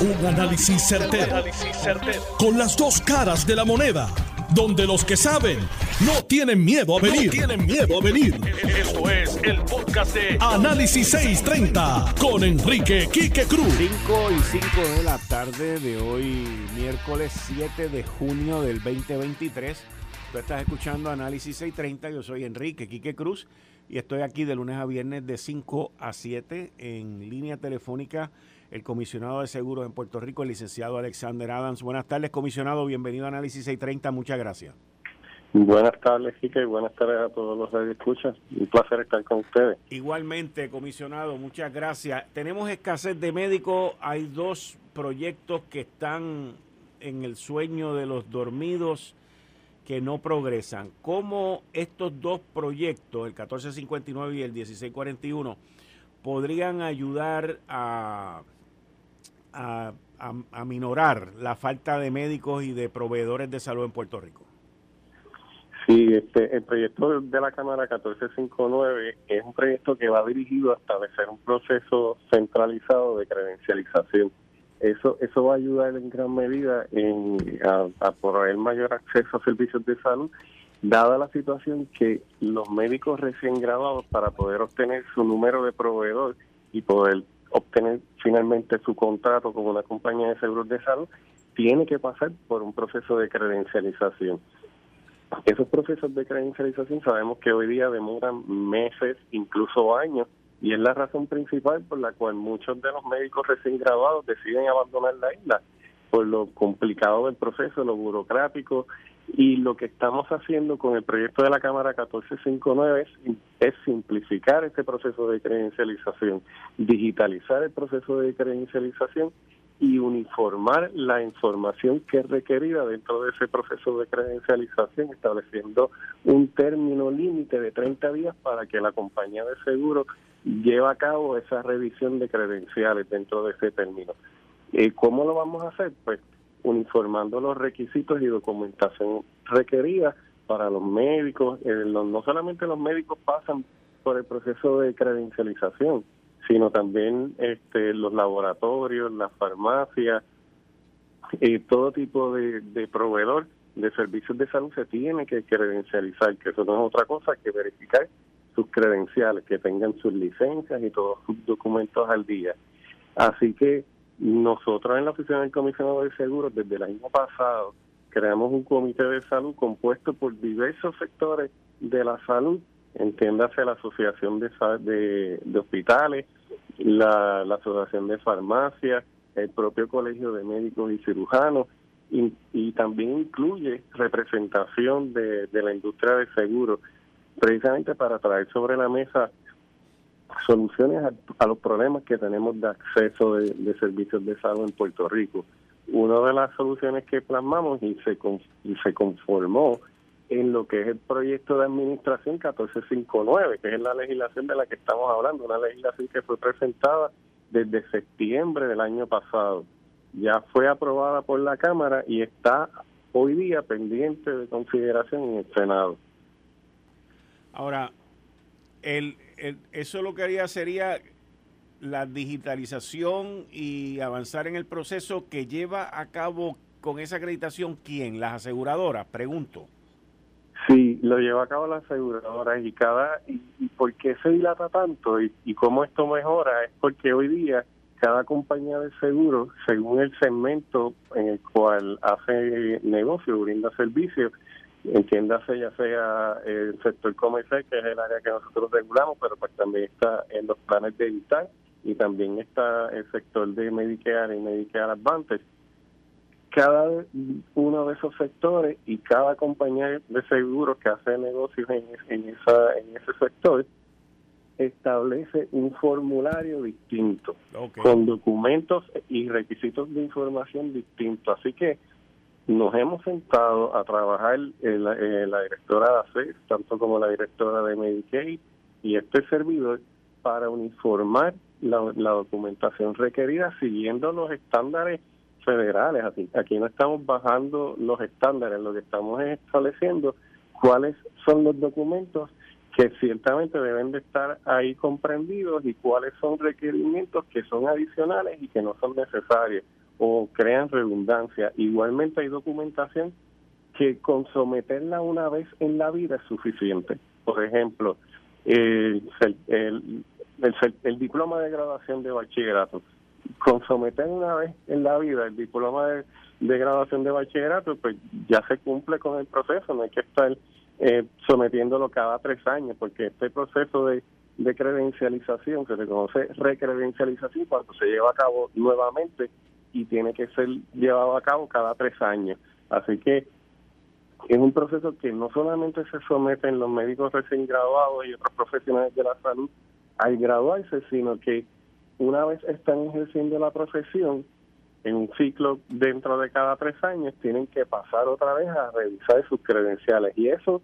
Un análisis certero, Con las dos caras de la moneda. Donde los que saben no tienen miedo a venir. tienen miedo a venir. Esto es el podcast de Análisis 630 con Enrique Quique Cruz. 5 y 5 de la tarde de hoy, miércoles 7 de junio del 2023. Tú estás escuchando Análisis 630. Yo soy Enrique Quique Cruz y estoy aquí de lunes a viernes de 5 a 7 en línea telefónica el comisionado de seguros en Puerto Rico, el licenciado Alexander Adams. Buenas tardes, comisionado. Bienvenido a Análisis 630. Muchas gracias. Buenas tardes, Quique, y buenas tardes a todos los que escuchan. Un placer estar con ustedes. Igualmente, comisionado, muchas gracias. Tenemos escasez de médicos. Hay dos proyectos que están en el sueño de los dormidos que no progresan. ¿Cómo estos dos proyectos, el 1459 y el 1641, podrían ayudar a a, a, minorar la falta de médicos y de proveedores de salud en Puerto Rico? Sí, este, el proyecto de la Cámara 1459 es un proyecto que va dirigido a establecer un proceso centralizado de credencialización. Eso, eso va a ayudar en gran medida en, a, a proveer mayor acceso a servicios de salud, dada la situación que los médicos recién graduados para poder obtener su número de proveedor y poder obtener finalmente su contrato con una compañía de seguros de salud, tiene que pasar por un proceso de credencialización. Esos procesos de credencialización sabemos que hoy día demoran meses, incluso años, y es la razón principal por la cual muchos de los médicos recién graduados deciden abandonar la isla, por lo complicado del proceso, lo burocrático y lo que estamos haciendo con el proyecto de la Cámara 1459 es, es, simplificar este proceso de credencialización, digitalizar el proceso de credencialización y uniformar la información que es requerida dentro de ese proceso de credencialización, estableciendo un término límite de 30 días para que la compañía de seguro lleve a cabo esa revisión de credenciales dentro de ese término. Eh, ¿Cómo lo vamos a hacer? Pues uniformando los requisitos y documentación requerida para los médicos. Eh, no solamente los médicos pasan por el proceso de credencialización, sino también este, los laboratorios, las farmacias, y todo tipo de, de proveedor de servicios de salud se tiene que credencializar, que eso no es otra cosa que verificar sus credenciales, que tengan sus licencias y todos sus documentos al día. Así que nosotros en la Oficina del Comisionado de Seguros, desde el año pasado, creamos un comité de salud compuesto por diversos sectores de la salud, entiéndase la Asociación de, de, Hospitales, la, Asociación de Farmacias, el propio Colegio de Médicos y Cirujanos, y, también incluye representación de, de la industria de seguros, precisamente para traer sobre la mesa soluciones a, los problemas que tenemos de acceso de, servicios de salud en Puerto Rico. Una de las soluciones que plasmamos y se, y se conformó en lo que es el proyecto de administración 1459, que es la legislación de la que estamos hablando, una legislación que fue presentada desde septiembre del año pasado. Ya fue aprobada por la Cámara y está hoy día pendiente de consideración en el Senado. Ahora, el, eso lo que haría sería la digitalización y avanzar en el proceso que lleva a cabo con esa acreditación quién, las aseguradoras, pregunto. Sí, lo lleva a cabo las aseguradoras y cada y, por qué se dilata tanto y, y cómo esto mejora es porque hoy día cada compañía de seguros, según el segmento en el cual hace negocio, brinda servicios, entiéndase ya sea el sector comercial, que es el área que nosotros regulamos, pero pues también está en los planes de vital y también está el sector de Medicare y Medicare Advantage. Cada uno de esos sectores y cada compañía de seguros que hace negocios en, en, esa, en ese sector establece un formulario distinto, con documentos y requisitos de información distintos. Así que nos hemos sentado a trabajar en la, directora de ACE, tanto como la directora de Medicaid y este servidor para uniformar la, documentación requerida siguiendo los estándares federales. Aquí, aquí no estamos bajando los estándares, lo que estamos estableciendo cuáles son los documentos que ciertamente deben de estar ahí comprendidos y cuáles son requerimientos que son adicionales y que no son necesarios o crean redundancia. Igualmente hay documentación que con someterla una vez en la vida es suficiente. Por ejemplo, el, diploma de graduación de bachillerato. Con someter una vez en la vida el diploma de, de graduación de bachillerato, pues ya se cumple con el proceso, no hay que estar eh, sometiéndolo cada tres años, porque este proceso de, de credencialización, que se conoce recredencialización, cuando se lleva a cabo nuevamente y tiene que ser llevado a cabo cada tres años. Así que es un proceso que no solamente se someten los médicos recién graduados y otros profesionales de la salud al graduarse, sino que una vez están ejerciendo la profesión, en un ciclo dentro de cada tres años, tienen que pasar otra vez a revisar sus credenciales. Y eso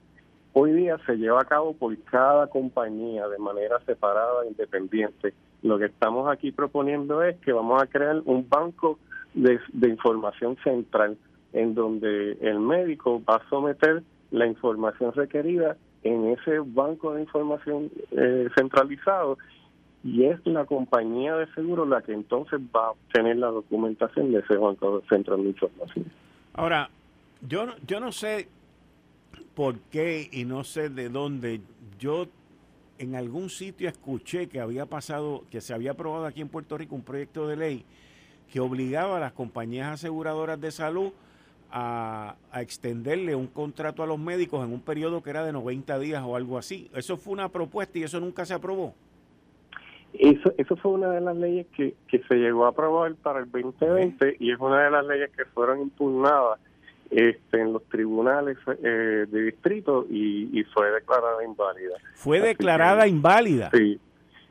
hoy día se lleva a cabo por cada compañía de manera separada, e independiente. Lo que estamos aquí proponiendo es que vamos a crear un banco de, información central en donde el médico va a someter la información requerida en ese banco de información eh, centralizado y es la compañía de seguro la que entonces va a obtener la documentación de ese banco central de información. Ahora, yo, yo no sé por qué y no sé de dónde. Yo en algún sitio escuché que había pasado, que se había aprobado aquí en Puerto Rico un proyecto de ley que obligaba a las compañías aseguradoras de salud a, a, extenderle un contrato a los médicos en un periodo que era de 90 días o algo así. Eso fue una propuesta y eso nunca se aprobó. Eso, eso fue una de las leyes que, que se llegó a aprobar para el 2020 y es una de las leyes que fueron impugnadas este, en los tribunales eh, de distrito y, fue declarada inválida. ¿Fue declarada inválida? Sí.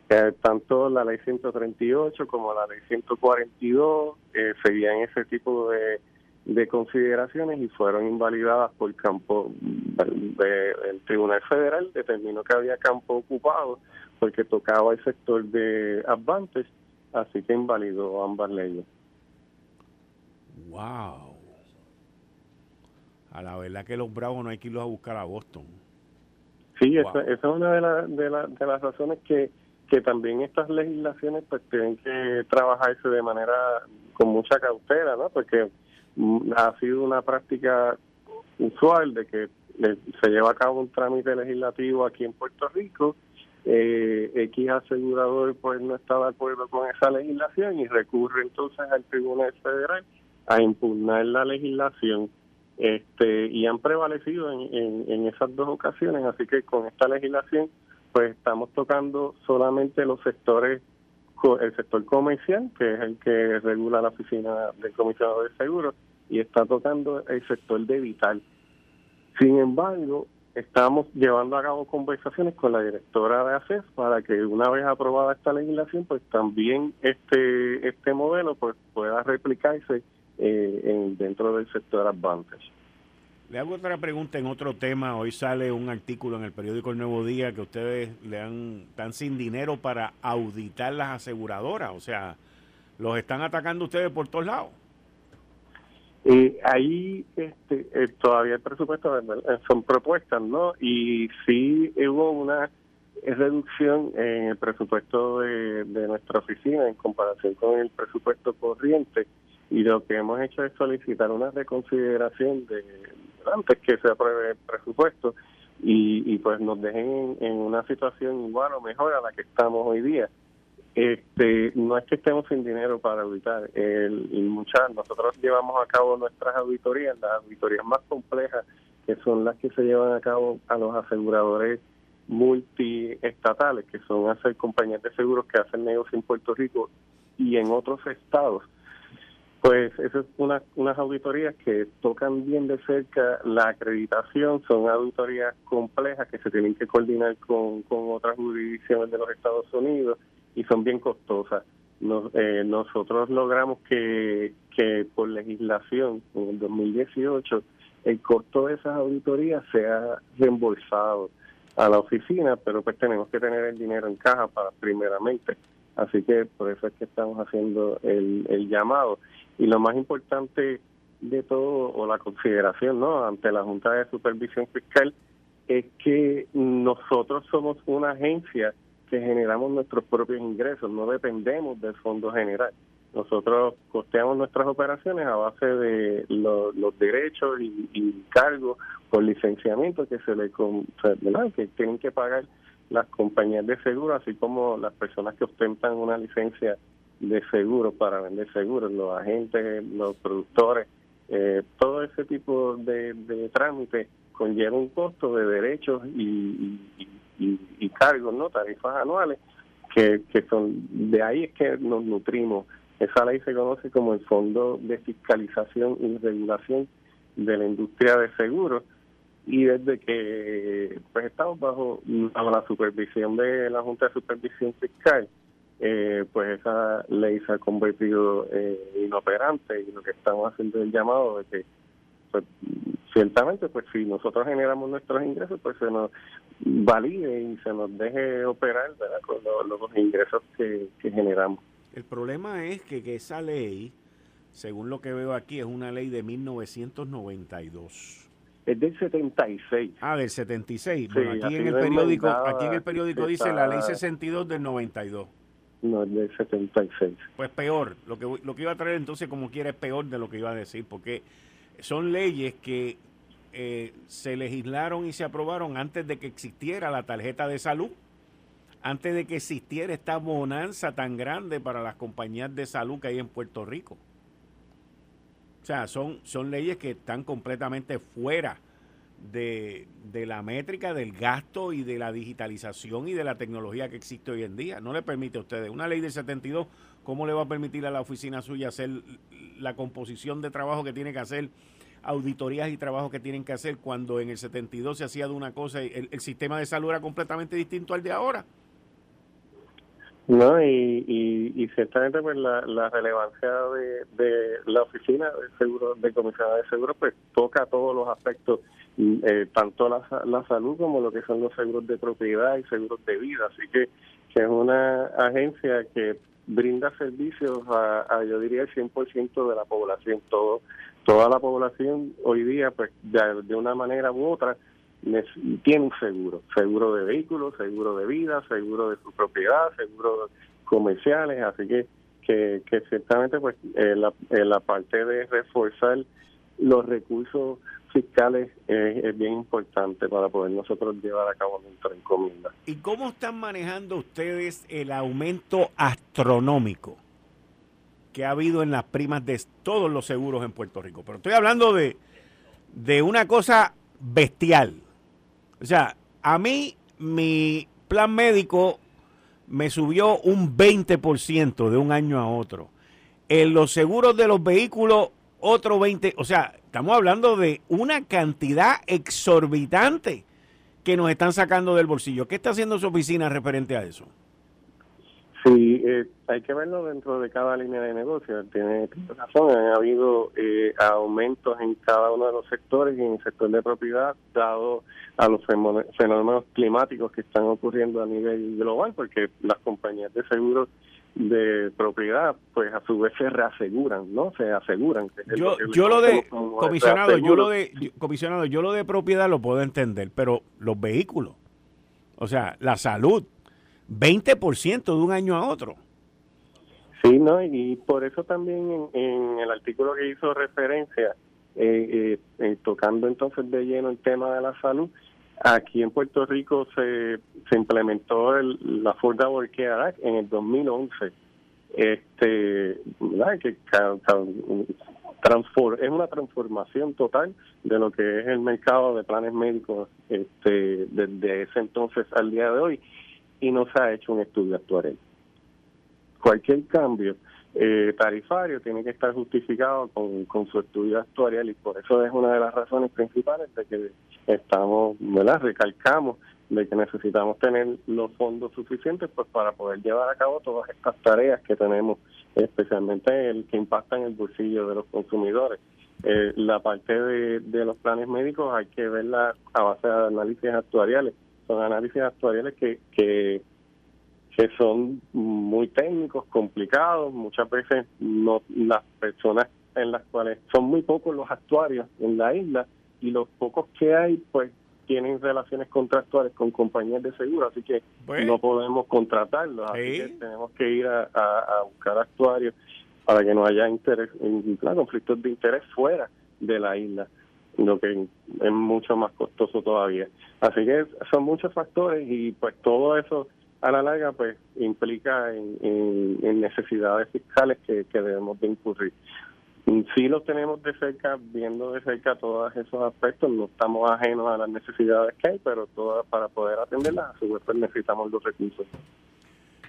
Eh, tanto la ley 138 como la ley 142 eh, seguían ese tipo de, de consideraciones y fueron invalidadas por campo del Tribunal Federal determinó que había campo ocupado porque tocaba el sector de Advantage así que invalidó ambas leyes wow a la verdad que los bravos no hay que irlos a buscar a Boston. Sí esa, es una de, de, de las razones que que también estas legislaciones pues tienen que trabajarse de manera con mucha cautela no porque Mm, ha sido una práctica usual de que se lleva a cabo un trámite legislativo aquí en Puerto Rico, eh, X asegurador pues no está de acuerdo con esa legislación y recurre entonces al Tribunal Federal a impugnar la legislación este y han prevalecido en, en esas dos ocasiones, así que con esta legislación pues estamos tocando solamente los sectores el sector comercial, que es el que regula la oficina del comisionado de seguros, y está tocando el sector de vital. Sin embargo, estamos llevando a cabo conversaciones con la directora de ACES para que una vez aprobada esta legislación, pues también este este modelo pues pueda replicarse eh, en, dentro del sector Advantage. Le hago otra pregunta en otro tema. Hoy sale un artículo en el periódico El Nuevo Día que ustedes le han, están sin dinero para auditar las aseguradoras. O sea, los están atacando ustedes por todos lados. Eh, ahí este, eh, todavía el presupuesto eh, son propuestas, ¿no? Y sí hubo una reducción en el presupuesto de, de nuestra oficina en comparación con el presupuesto corriente y lo que hemos hecho es solicitar una reconsideración de antes que se apruebe el presupuesto y, y pues nos dejen en, una situación igual o mejor a la que estamos hoy día. Este, no es que estemos sin dinero para auditar, el, muchas, nosotros llevamos a cabo nuestras auditorías, las auditorías más complejas, que son las que se llevan a cabo a los aseguradores multiestatales, que son hacer compañías de seguros que hacen negocio en Puerto Rico y en otros estados pues esas es una, unas auditorías que tocan bien de cerca la acreditación, son auditorías complejas que se tienen que coordinar con, con otras jurisdicciones de los Estados Unidos y son bien costosas. Eh, nosotros logramos que, que por legislación en el 2018 el costo de esas auditorías sea reembolsado a la oficina, pero pues tenemos que tener el dinero en caja para primeramente. Así que por eso es que estamos haciendo el, el llamado. Y lo más importante de todo, o la consideración, ¿no? Ante la Junta de Supervisión Fiscal, es que nosotros somos una agencia que generamos nuestros propios ingresos, no dependemos del Fondo General. nosotros costeamos nuestras operaciones a base de los derechos y, cargos por licenciamiento que se le que tienen que pagar las compañías de seguro, así como las personas que ostentan una licencia de seguro para vender seguros, los agentes, los productores, eh, todo ese tipo de, de trámites conlleva un costo de derechos y, y, cargos, ¿no? Tarifas anuales, que, que son, de ahí es que nos nutrimos. Esa ley se conoce como el Fondo de Fiscalización y Regulación de la Industria de Seguros y desde que pues estamos bajo, bajo la supervisión de la Junta de Supervisión Fiscal, eh, pues esa ley se ha convertido eh, inoperante y lo que estamos haciendo es el llamado de que pues, ciertamente pues si nosotros generamos nuestros ingresos pues se nos valide y se nos deje operar con los, ingresos que, generamos. El problema es que, que esa ley, según lo que veo aquí, es una ley de 1992 es del 76. Ah, del 76. bueno, aquí en el periódico, aquí en el periódico dice la ley 62 del 92. No, es del 76. Pues peor. Lo que, lo que iba a traer entonces, como quiera, es peor de lo que iba a decir, porque son leyes que eh, se legislaron y se aprobaron antes de que existiera la tarjeta de salud, antes de que existiera esta bonanza tan grande para las compañías de salud que hay en Puerto Rico. O sea, son, son leyes que están completamente fuera de, la métrica del gasto y de la digitalización y de la tecnología que existe hoy en día. No le permite a ustedes. Una ley del 72, ¿cómo le va a permitir a la oficina suya hacer la composición de trabajo que tiene que hacer, auditorías y trabajos que tienen que hacer cuando en el 72 se hacía de una cosa y el sistema de salud era completamente distinto al de ahora? No, y, y, ciertamente pues la, relevancia de, la oficina de seguro de comisionada de seguros pues toca todos los aspectos, eh, tanto la, la salud como lo que son los seguros de propiedad y seguros de vida. Así que, que es una agencia que brinda servicios a, yo diría, el 100% de la población. todo Toda la población hoy día, pues de, de una manera u otra, tiene un seguro, seguro de vehículos, seguro de vida, seguro de su propiedad, seguros comerciales, así que que, ciertamente pues eh, la, la parte de reforzar los recursos fiscales es, bien importante para poder nosotros llevar a cabo nuestra encomienda. ¿Y cómo están manejando ustedes el aumento astronómico que ha habido en las primas de todos los seguros en Puerto Rico? Pero estoy hablando de, de una cosa bestial. O sea, a mí mi plan médico me subió un 20% de un año a otro. En los seguros de los vehículos, otro 20%. O sea, estamos hablando de una cantidad exorbitante que nos están sacando del bolsillo. ¿Qué está haciendo su oficina referente a eso? Sí, eh, hay que verlo dentro de cada línea de negocio. Tiene razón, ha habido eh, aumentos en cada uno de los sectores y en el sector de propiedad, dado a los fenómenos climáticos que están ocurriendo a nivel global, porque las compañías de seguros de propiedad, pues a su vez se reaseguran, ¿no? Se aseguran. yo, yo lo de comisionado, yo lo de comisionado, yo lo de propiedad lo puedo entender, pero los vehículos, o sea, la salud 20% de un año a otro. Sí, ¿no? Y por eso también en, el artículo que hizo referencia, eh, eh, eh, tocando entonces de lleno el tema de la salud, aquí en Puerto Rico se, se implementó el, la Affordable Care Act en el 2011. Este. Que es una transformación total de lo que es el mercado de planes médicos este, desde ese entonces al día de hoy y no se ha hecho un estudio actual. Cualquier cambio eh, tarifario tiene que estar justificado con, con su estudio actuarial y por eso es una de las razones principales de que estamos, ¿verdad? Recalcamos de que necesitamos tener los fondos suficientes pues para poder llevar a cabo todas estas tareas que tenemos, especialmente el que impactan el bolsillo de los consumidores. Eh, la parte de, de los planes médicos hay que verla a base de análisis actuariales son análisis actuariales que, que, que son muy técnicos, complicados, muchas veces no las personas en las cuales son muy pocos los actuarios en la isla y los pocos que hay pues tienen relaciones contractuales con compañías de seguro, así que no podemos contratarlos, así que tenemos que ir a, a, buscar actuarios para que no haya interés, conflictos de interés fuera de la isla, lo que es mucho más costoso todavía. Así que son muchos factores y pues todo eso a la larga pues implica en, necesidades fiscales que, debemos de incurrir. Sí los tenemos de cerca, viendo de cerca todos esos aspectos, no estamos ajenos a las necesidades que hay, pero todas para poder atenderlas, a su vez pues, necesitamos los recursos.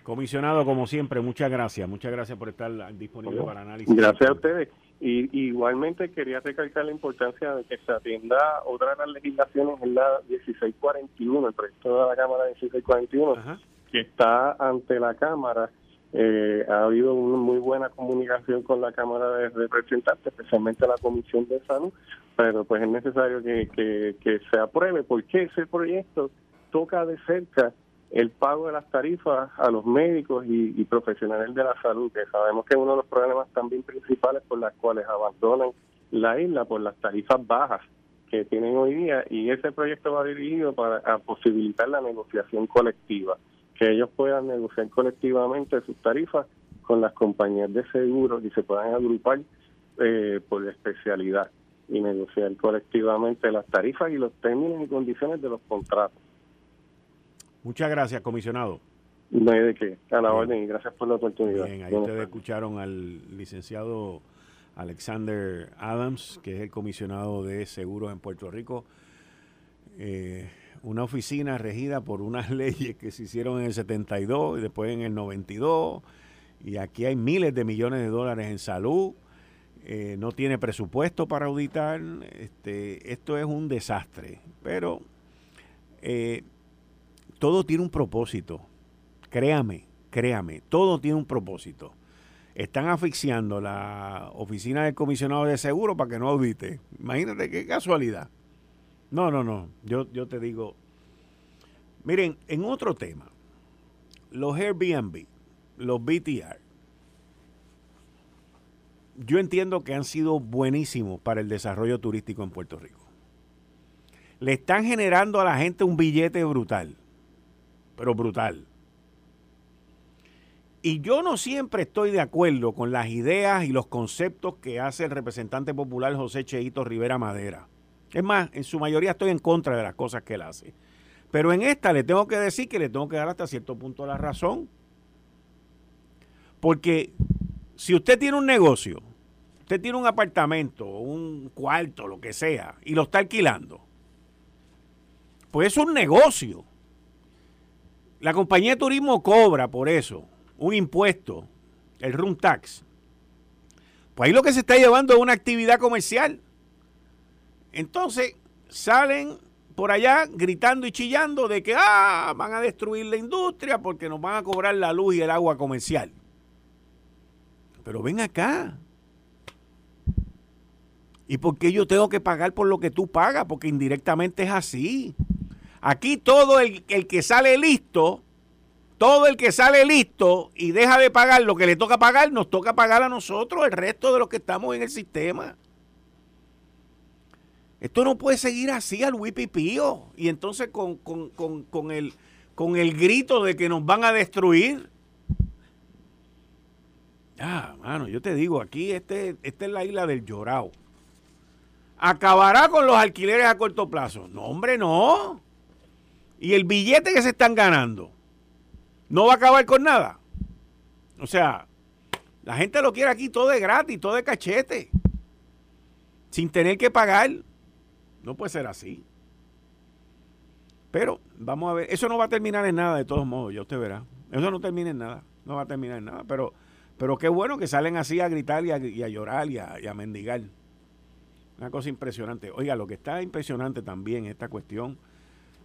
Comisionado, como siempre, muchas gracias. Muchas gracias por estar disponible para análisis. Gracias a ustedes. Y igualmente quería recalcar la importancia de que se atienda otra de las legislaciones, en la 1641, el proyecto de la Cámara 1641, que está ante la Cámara. Eh, ha habido una muy buena comunicación con la Cámara de Representantes, especialmente la Comisión de Salud, pero pues es necesario que, se apruebe porque ese proyecto toca de cerca el pago de las tarifas a los médicos y, profesionales de la salud, que sabemos que es uno de los problemas también principales por las cuales abandonan la isla por las tarifas bajas que tienen hoy día y ese proyecto va dirigido para posibilitar la negociación colectiva, que ellos puedan negociar colectivamente sus tarifas con las compañías de seguros y se puedan agrupar eh, por especialidad y negociar colectivamente las tarifas y los términos y condiciones de los contratos. Muchas gracias, comisionado. No hay de qué, a la orden y gracias por la oportunidad. Bien, ahí ustedes escucharon al licenciado Alexander Adams, que es el comisionado de seguros en Puerto Rico. Eh, una oficina regida por unas leyes que se hicieron en el 72 y después en el 92. Y aquí hay miles de millones de dólares en salud. Eh, no tiene presupuesto para auditar. Este, esto es un desastre. Pero eh, todo tiene un propósito. Créame, créame, todo tiene un propósito. Están asfixiando la oficina del comisionado de seguro para que no audite. Imagínate qué casualidad. No, no, no. Yo, yo te digo. Miren, en otro tema, los Airbnb, los BTR, yo entiendo que han sido buenísimos para el desarrollo turístico en Puerto Rico. Le están generando a la gente un billete brutal pero brutal. Y yo no siempre estoy de acuerdo con las ideas y los conceptos que hace el representante popular José Cheito Rivera Madera. Es más, en su mayoría estoy en contra de las cosas que él hace. Pero en esta le tengo que decir que le tengo que dar hasta cierto punto la razón. Porque si usted tiene un negocio, usted tiene un apartamento, un cuarto, lo que sea, y lo está alquilando, pues es un negocio. La compañía de turismo cobra por eso un impuesto, el room tax. Pues ahí lo que se está llevando es una actividad comercial. Entonces salen por allá gritando y chillando de que ah, van a destruir la industria porque nos van a cobrar la luz y el agua comercial. Pero ven acá. ¿Y por qué yo tengo que pagar por lo que tú pagas? Porque indirectamente es así. Aquí todo el, que sale listo, todo el que sale listo y deja de pagar lo que le toca pagar, nos toca pagar a nosotros, el resto de los que estamos en el sistema. Esto no puede seguir así al wipipío. Y entonces con, con, el, con el grito de que nos van a destruir. Ah, mano, yo te digo, aquí este, esta es la isla del llorao. ¿Acabará con los alquileres a corto plazo? No, hombre, no. Y el billete que se están ganando no va a acabar con nada. O sea, la gente lo quiere aquí todo de gratis, todo de cachete. Sin tener que pagar. No puede ser así. Pero vamos a ver, eso no va a terminar en nada de todos modos, ya usted verá. Eso no termina en nada, no va a terminar en nada. Pero, pero qué bueno que salen así a gritar y a, llorar y a, y a mendigar. Una cosa impresionante. Oiga, lo que está impresionante también esta cuestión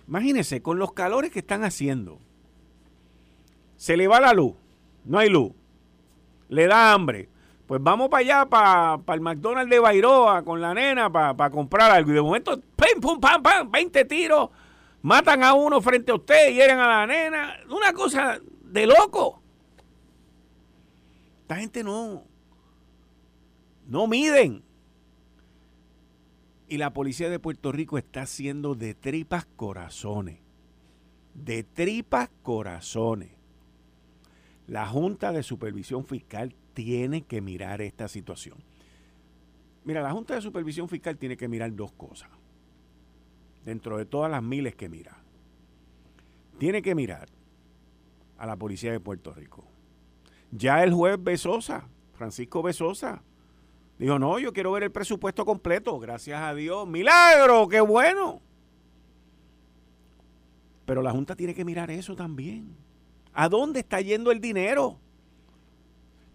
Imagínense, con los calores que están haciendo, se le va la luz, no hay luz, le da hambre. Pues vamos para allá, para, el McDonald's de Bairoa con la nena para comprar algo. Y de momento, pim, pum, pam, pam, 20 tiros, matan a uno frente a usted, hieren a la nena. Una cosa de loco. Esta gente no, no miden. Y la policía de Puerto Rico está haciendo de tripas corazones. De tripas corazones. La Junta de Supervisión Fiscal tiene que mirar esta situación. Mira, la Junta de Supervisión Fiscal tiene que mirar dos cosas. Dentro de todas las miles que mira. Tiene que mirar a la Policía de Puerto Rico. Ya el juez Besosa, Francisco Besosa, dijo, no, yo quiero ver el presupuesto completo. Gracias a Dios. Milagro, qué bueno. Pero la Junta tiene que mirar eso también. ¿A dónde está yendo el dinero?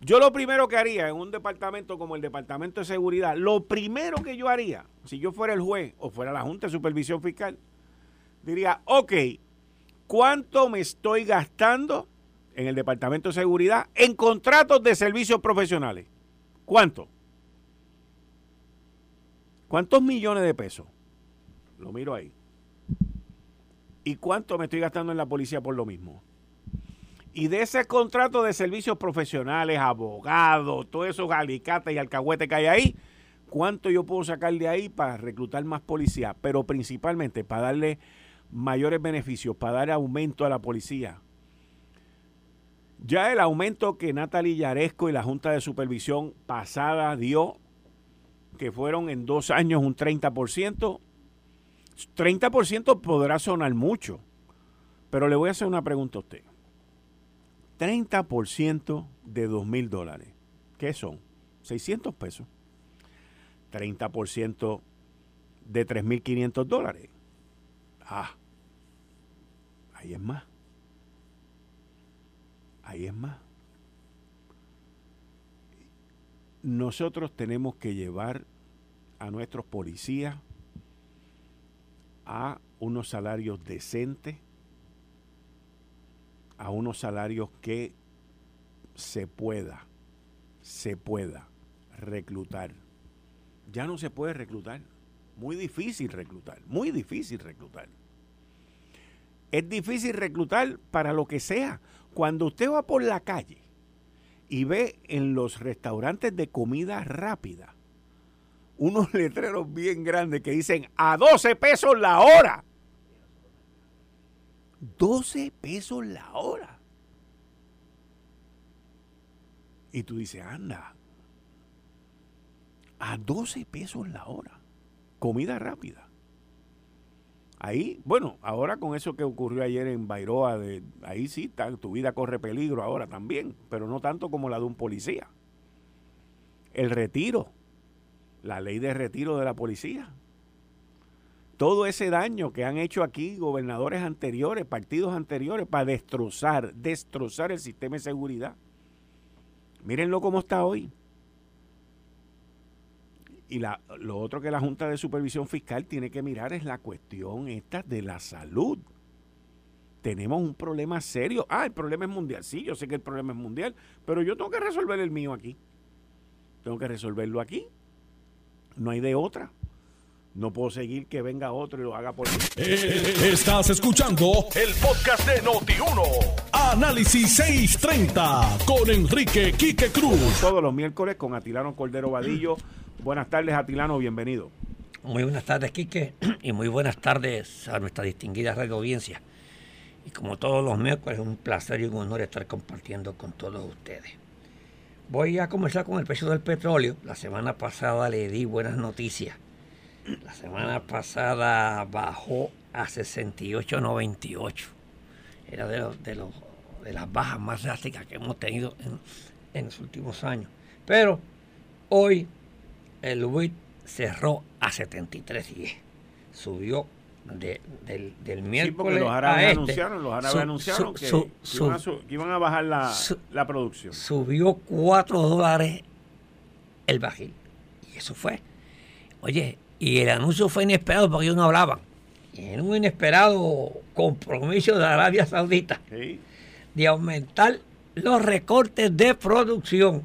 Yo lo primero que haría en un departamento como el Departamento de Seguridad, lo primero que yo haría, si yo fuera el juez o fuera la Junta de Supervisión Fiscal, diría, ok, ¿cuánto me estoy gastando en el Departamento de Seguridad en contratos de servicios profesionales? ¿Cuánto? ¿Cuántos millones de pesos? Lo miro ahí. ¿Y cuánto me estoy gastando en la policía por lo mismo? Y de ese contrato de servicios profesionales, abogados, todos esos alicates y alcahuetes que hay ahí, ¿cuánto yo puedo sacar de ahí para reclutar más policía? Pero principalmente para darle mayores beneficios, para dar aumento a la policía. Ya el aumento que Natalie Yaresco y la Junta de Supervisión pasada dio, que fueron en dos años un 30%, 30% podrá sonar mucho, pero le voy a hacer una pregunta a usted. 30% de 2 mil dólares. ¿Qué son? 600 pesos. 30% de 3.500 dólares. Ah, ahí es más. Ahí es más. Nosotros tenemos que llevar a nuestros policías a unos salarios decentes a unos salarios que se pueda, se pueda reclutar. Ya no se puede reclutar. Muy difícil reclutar, muy difícil reclutar. Es difícil reclutar para lo que sea. Cuando usted va por la calle y ve en los restaurantes de comida rápida unos letreros bien grandes que dicen a 12 pesos la hora 12 pesos la hora. Y tú dices, anda, a 12 pesos la hora. Comida rápida. Ahí, bueno, ahora con eso que ocurrió ayer en Bairoa, de, ahí sí, tu vida corre peligro ahora también, pero no tanto como la de un policía. El retiro, la ley de retiro de la policía, todo ese daño que han hecho aquí gobernadores anteriores, partidos anteriores, para destrozar, destrozar el sistema de seguridad. Mírenlo cómo está hoy. Y lo otro que la Junta de Supervisión Fiscal tiene que mirar es la cuestión esta de la salud. Tenemos un problema serio. Ah, el problema es mundial. Sí, yo sé que el problema es mundial, pero yo tengo que resolver el mío aquí. Tengo que resolverlo aquí. No hay de otra. No puedo seguir que venga otro y lo haga por mí. Eh, estás escuchando el podcast de Noti1. Análisis 630 con Enrique Quique Cruz. Todos los miércoles con Atilano Cordero Vadillo. Buenas tardes, Atilano, bienvenido. Muy buenas tardes, Quique, y muy buenas tardes a nuestra distinguida radio audiencia. Y como todos los miércoles, es un placer y un honor estar compartiendo con todos ustedes. Voy a comenzar con el precio del petróleo. La semana pasada le di buenas noticias la semana pasada bajó a 68.98. Era de, de, de las bajas más drásticas que hemos tenido en, los últimos años. Pero hoy el WIT cerró a 73.10. Subió del, del, miércoles los árabes este. anunciaron, los árabes anunciaron que, iban a, bajar la, la producción. Subió 4 dólares el bajil. Y eso fue. Oye, y el anuncio fue inesperado porque ellos no hablaban. En un inesperado compromiso de Arabia Saudita de aumentar los recortes de producción.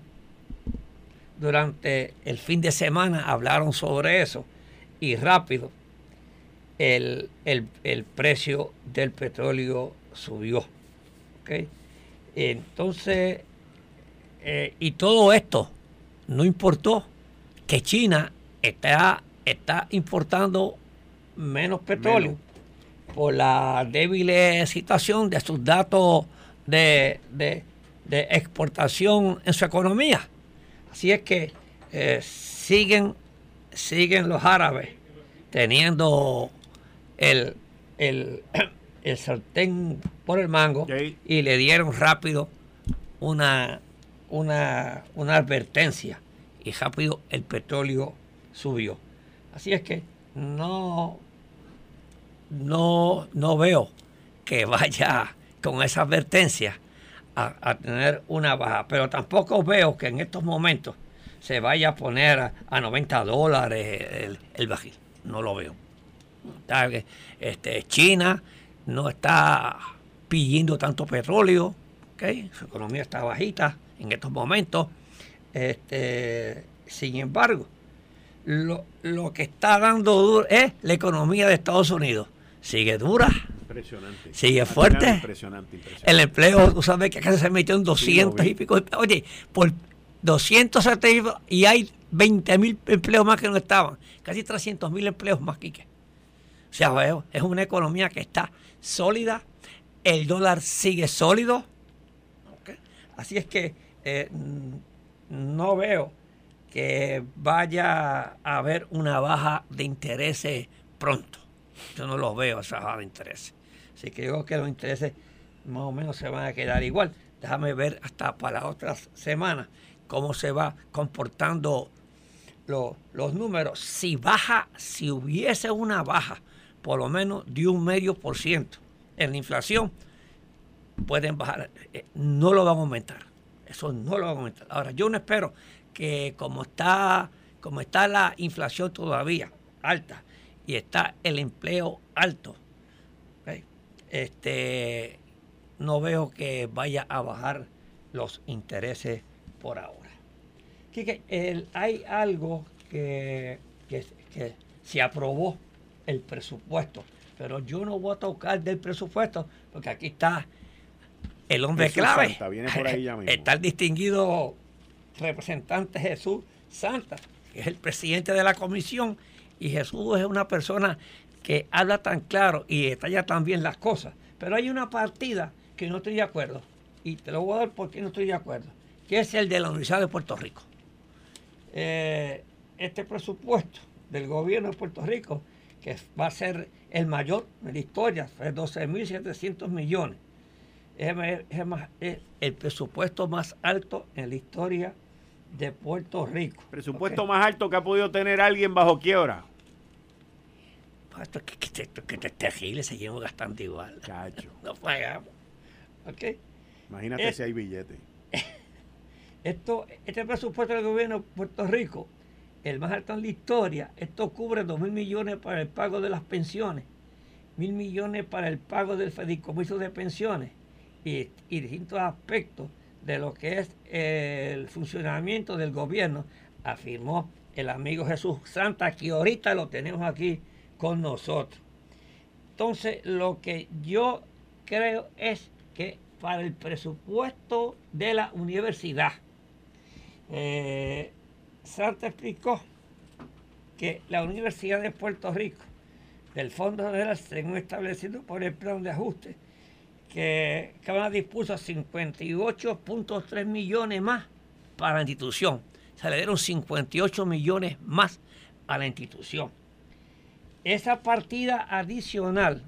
Durante el fin de semana hablaron sobre eso y rápido el, precio del petróleo subió. Entonces, eh, y todo esto no importó que China está está importando menos petróleo por la débil situación de sus datos de, de exportación en su economía. Así es que eh, siguen, siguen los árabes teniendo el, el, el sartén por el mango y le dieron rápido una, una, una advertencia y rápido el petróleo subió. Así es que no, no, no veo que vaya con esa advertencia a, tener una baja, pero tampoco veo que en estos momentos se vaya a poner a, 90 dólares el, el bajil. No lo veo. Este, China no está pidiendo tanto petróleo, su economía está bajita en estos momentos. Este, sin embargo, lo, que está dando duro es la economía de Estados Unidos. Sigue dura. Impresionante. Sigue fuerte. Impresionante, El empleo, tú sabes que acá se metió en 200 y pico. Oye, por 200 y hay 20 mil empleos más que no estaban. Casi 300 mil empleos más, Quique. O sea, es una economía que está sólida, el dólar sigue sólido. Así es que eh, no veo que vaya a haber una baja de intereses pronto. Yo no los veo esa baja de intereses. Así que yo creo que los intereses más o menos se van a quedar igual. Déjame ver hasta para otras semanas cómo se va comportando los números. Si baja, si hubiese una baja por lo menos de un medio por ciento en la inflación, pueden bajar. Eh, no lo van a aumentar. Eso no lo van a aumentar. Ahora, yo no espero que como está, como está la inflación todavía alta y está el empleo alto, este, no veo que vaya a bajar los intereses por ahora. hay algo que, que se aprobó el presupuesto. Pero yo no voy a tocar del presupuesto porque aquí está el hombre clave. está el distinguido representante Jesús Santa, que es el presidente de la comisión. Y Jesús es una persona que habla tan claro y detalla tan bien las cosas. Pero hay una partida que no estoy de acuerdo. Y te lo voy a dar porque no estoy de acuerdo. Que es el de la Universidad de Puerto Rico. Eh, este presupuesto del gobierno de Puerto Rico que va a ser el mayor de la historia, es 12.700 millones. Es, el presupuesto más alto en la historia de Puerto Rico. ¿Presupuesto más alto que ha podido tener alguien bajo quiebra? Pues esto que, que, que, terrible, seguimos gastando igual. Cacho. No pagamos. Imagínate si hay billetes. Esto, este presupuesto del gobierno de Puerto Rico el más alto en la historia. Esto cubre 2 mil millones para el pago de las pensiones, mil millones para el pago del fedicomiso de pensiones y, distintos aspectos de lo que es el funcionamiento del gobierno, afirmó el amigo Jesús Santa, que ahorita lo tenemos aquí con nosotros. Entonces, lo que yo creo es que para el presupuesto de la universidad, eh, Santa explicó que la Universidad de Puerto Rico, del Fondo Federal, según establecido por el plan de ajuste, que Cámara dispuso 58.3 millones más para la institución. Se le dieron 58 millones más a la institución. Esa partida adicional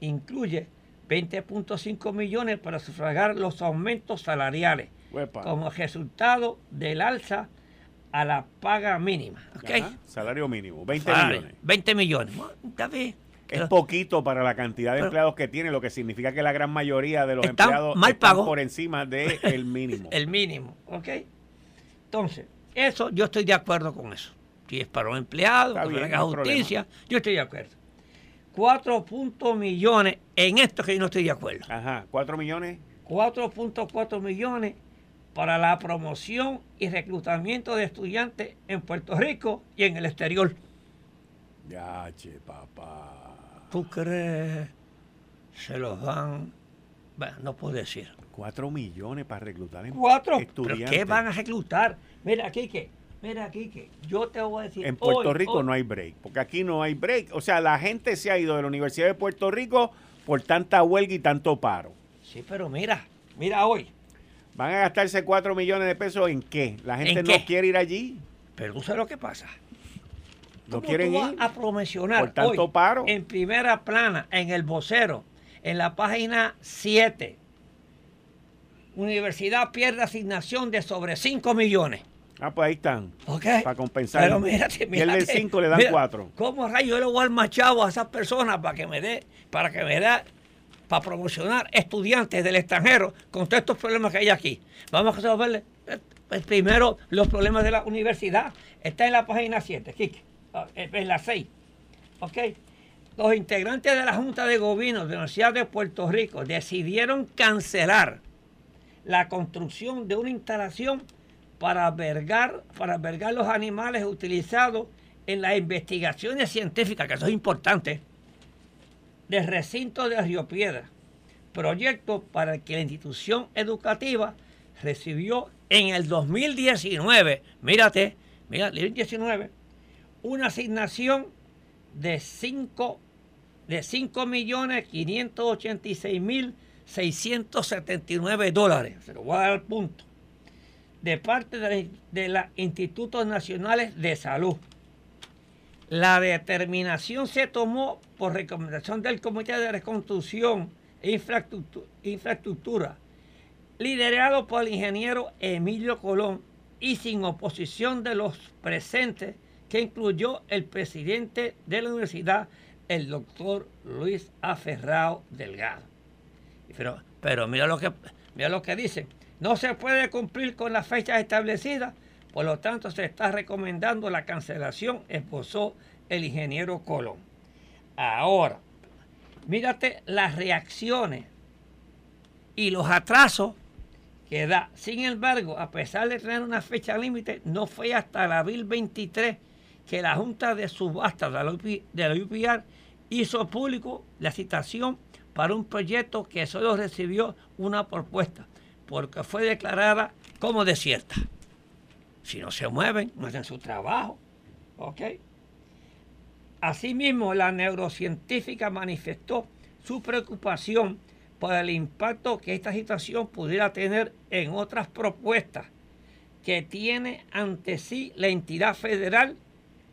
incluye 20.5 millones para sufragar los aumentos salariales como resultado del alza a la paga mínima. salario mínimo, 20 millones. 20 millones. Es poquito para la cantidad de empleados que tiene, lo que significa que la gran mayoría de los empleados están por encima del el mínimo. el mínimo, ¿ok? Entonces, eso yo estoy de acuerdo con eso. Si es para los empleados, para justicia, yo estoy de acuerdo. 4 millones en esto que yo no estoy de acuerdo. Ajá, 4 millones. 4.4 millones para la promoción y reclutamiento de estudiantes en Puerto Rico y en el exterior. Ya, che, papá. ¿Tú crees? Se los dan. Bueno, no puedo decir. Cuatro millones para reclutar en ¿Cuatro? estudiantes. ¿Pero qué van a reclutar? Mira, Kike, mira, Kike, yo te voy a decir. En Puerto Rico no hay break, porque aquí no hay break. O sea, la gente se ha ido de la Universidad de Puerto Rico por tanta huelga y tanto paro. Sí, pero mira, mira hoy ¿Van a gastarse 4 millones de pesos en qué? ¿La gente no quiere ir allí? Pero tú sabes lo que pasa. No quieren ir. a promocionar por tanto paro. en primera plana, en el vocero, en la página 7. Universidad pierde asignación de sobre 5 millones. Ah, pues ahí están. Ok. Para compensar. Pero mírate, mírate. Pierde 5, le dan 4. ¿Cómo rayo yo le voy al machado a esas personas para que me dé, para que me dé, para promocionar estudiantes del extranjero con todos estos problemas que hay aquí? Vamos a resolverle eh, primero los problemas de la universidad. Está en la página 7, Kike. Ah, en la 6. ¿Ok? Los integrantes de la Junta de Gobierno de la Universidad de Puerto Rico decidieron cancelar la construcción de una instalación para albergar, para albergar los animales utilizados en las investigaciones científicas, que eso es importante, del recinto de Río Piedra, proyecto para el que la institución educativa recibió en el 2019, mírate, mira, 2019, una asignación de 5 de 5 millones 586 mil 679 dólares. Se lo voy a dar al punto de parte de, los institutos nacionales de salud. La determinación se tomó por recomendación del Comité de Reconstrucción e Infraestructura, liderado por el ingeniero Emilio Colón y sin oposición de los presentes, que incluyó el presidente de la universidad, el doctor Luis Aferrao Delgado. Pero, mira lo que mira lo que dicen no se puede cumplir con las fechas establecidas, por lo tanto se está recomendando la cancelación, esposó el ingeniero Colón. Ahora, mírate las reacciones y los atrasos que da. Sin embargo, a pesar de tener una fecha límite, no fue hasta el abril 23 que la Junta de Subasta de la, UPR hizo público la citación para un proyecto que solo recibió una propuesta porque fue declarada como desierta. Si no se mueven, no hacen su trabajo. ¿Ok? Asimismo, la neurocientífica manifestó su preocupación por el impacto que esta situación pudiera tener en otras propuestas que tiene ante sí la entidad federal,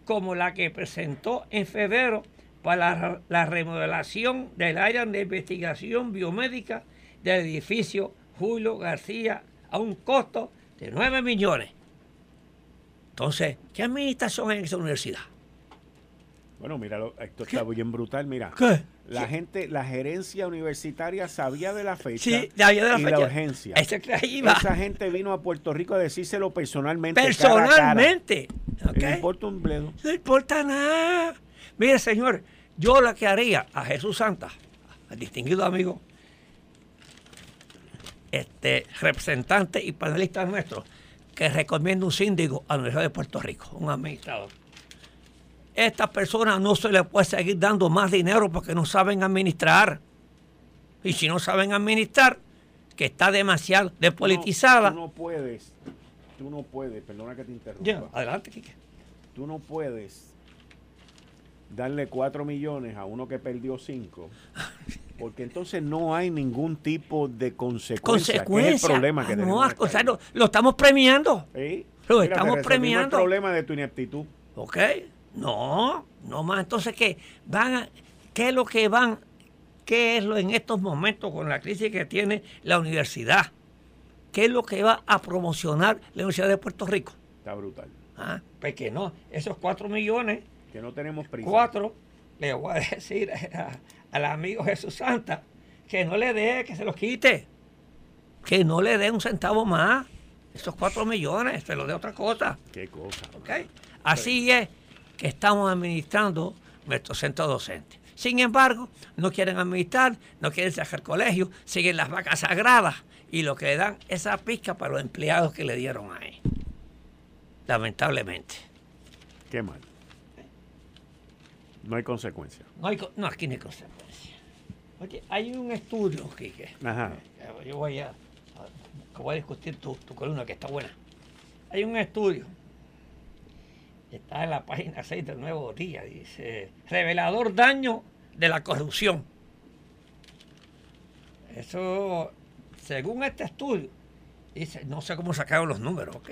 como la que presentó en febrero para la, remodelación del área de investigación biomédica del edificio Julio García a un costo de 9 millones. Entonces, ¿qué administración hay en esa universidad? Bueno, mira, esto está bien brutal, mira. ¿Qué? La gente, la gerencia universitaria sabía de la fecha sí, sabía de la y fecha. la urgencia. Esa gente vino a Puerto Rico a decírselo personalmente. Personalmente. No importa un bledo. No importa nada. Mire, señor, yo lo que haría a Jesús Santa, al distinguido amigo, este, representantes y panelistas nuestros que recomienda un síndico a la Universidad de Puerto Rico, un administrador. Estas personas no se les puede seguir dando más dinero porque no saben administrar. Y si no saben administrar, que está demasiado despolitizada. Tú no, puedes, tú no puedes, perdona que te interrumpa. adelante, Quique. Tú no puedes darle 4 millones a uno que perdió 5 Porque entonces no hay ningún tipo de consecuencia. consecuencia. es el problema que ah, tenemos. No, o sea, lo, estamos premiando. ¿Sí? Lo estamos premiando. el problema de tu ineptitud. Ok. No, no más. Entonces, ¿qué? Van a, ¿Qué es lo que van? ¿Qué es lo en estos momentos con la crisis que tiene la universidad? ¿Qué es lo que va a promocionar la Universidad de Puerto Rico? Está brutal. Ah, pues que no. Esos cuatro millones. Que no tenemos prisa. Cuatro, le voy a decir al amigo Jesús Santa que no le dé, que se los quite. Que no le dé un centavo más. Esos cuatro millones, se lo dé otra cosa. Qué cosa. ¿Okay? Así es que estamos administrando nuestro centro docente. Sin embargo, no quieren administrar, no quieren sacar colegio, siguen las vacas sagradas y lo que le dan es esa pizca para los empleados que le dieron ahí. Lamentablemente. Qué mal. No hay consecuencia. No, hay, no aquí no hay consecuencia. Oye, hay un estudio, Quique. Ajá. Yo voy a, voy a discutir tu, tu columna que está buena. Hay un estudio. Está en la página 6 del Nuevo Día. Dice, revelador daño de la corrupción. Eso, según este estudio, no sé cómo sacaron los números, ¿ok?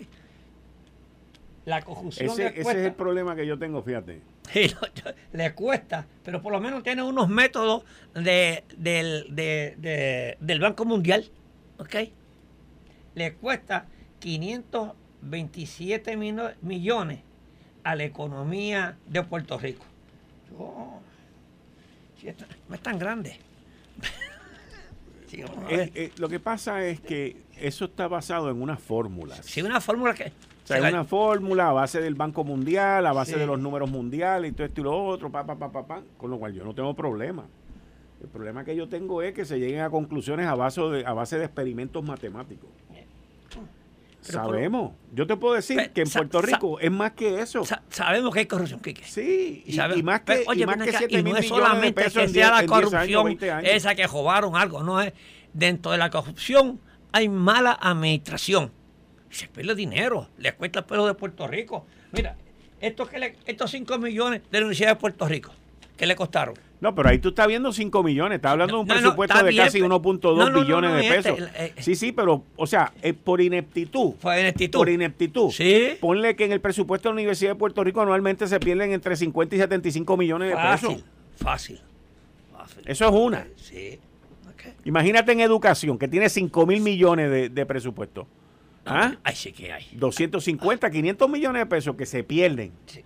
La conjunción ese, ese es el problema que yo tengo, fíjate. le cuesta, pero por lo menos tiene unos métodos de, del Banco Mundial, ¿ok? Le cuesta 527 millones a la economía de Puerto Rico. no es tan grande. Eh, eh, lo que pasa es que eso está basado en una fórmula. Sí, una fórmula que... O sea, una fórmula a base del Banco Mundial, a base de los números mundiales y todo esto y lo otro, pa, pa, pa, pa, pa, con lo cual yo no tengo problema. El problema que yo tengo es que se lleguen a conclusiones a base de, a base de experimentos matemáticos. Sabemos. Yo te puedo decir que en Puerto Rico es más que eso. sabemos que hay corrupción, Kike. Sí, y, más que, oye, y más que 7 no es solamente que sea la corrupción esa que robaron algo, no es. Dentro de la corrupción hay mala administración. Se pierde dinero, le cuesta el pueblo de Puerto Rico. Mira, estos, que le, estos 5 millones de la Universidad de Puerto Rico, ¿qué le costaron? No, pero ahí tú estás viendo 5 millones, estás hablando de un presupuesto de casi 1.2 billones de pesos. Eh, sí, sí, pero, o sea, es por ineptitud. Por ineptitud. Por ineptitud. Sí. Ponle que en el presupuesto de la Universidad de Puerto Rico anualmente se pierden entre 50 y 75 millones de pesos. Fácil, fácil. Eso es una. Sí. Imagínate en educación, que tiene 5 mil millones de, presupuesto. ¿Ah? Ahí sí que hay. 250, 500 millones de pesos que se pierden. Sí.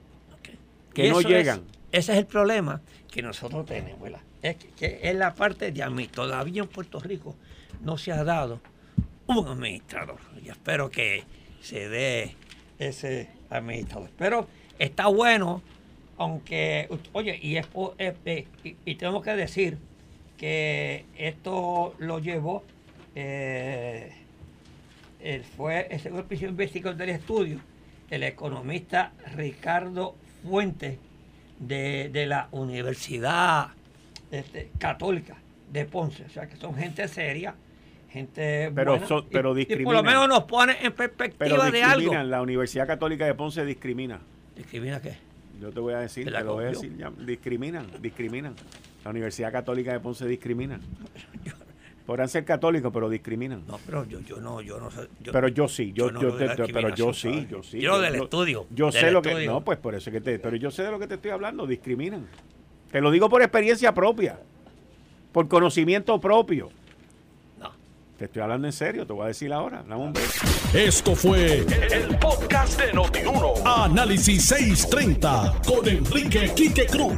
Que no llegan. ese es el problema que nosotros tenemos. Es que, es la parte de mí. Todavía en Puerto Rico no se ha dado un administrador. Y espero que se dé ese administrador. Pero está bueno, aunque, oye, y, es, y, tenemos que decir que esto lo llevó, eh, fue el segundo investigador del estudio, el economista Ricardo Fuentes de, la Universidad este, Católica de Ponce. O sea, que son gente seria, gente pero pero discriminan. por lo menos nos pone en perspectiva de algo. La Universidad Católica de Ponce discrimina. ¿Discrimina qué? Yo te voy a decir, te lo voy a decir. discriminan, discriminan. La Universidad Católica de Ponce discrimina. Podrán ser católicos, pero discriminan. No, pero yo, yo no, yo no sé. pero yo sí, yo, yo, pero yo sí, yo sí. Yo del estudio. Yo sé lo que. No, pues por eso que te. Pero yo sé de lo que te estoy hablando, discriminan. Te lo digo por experiencia propia, por conocimiento propio. No. Te estoy hablando en serio, te voy a decir ahora. Dame un beso. Esto fue el, podcast de Notiuno. Análisis 630 con Enrique Quique Cruz.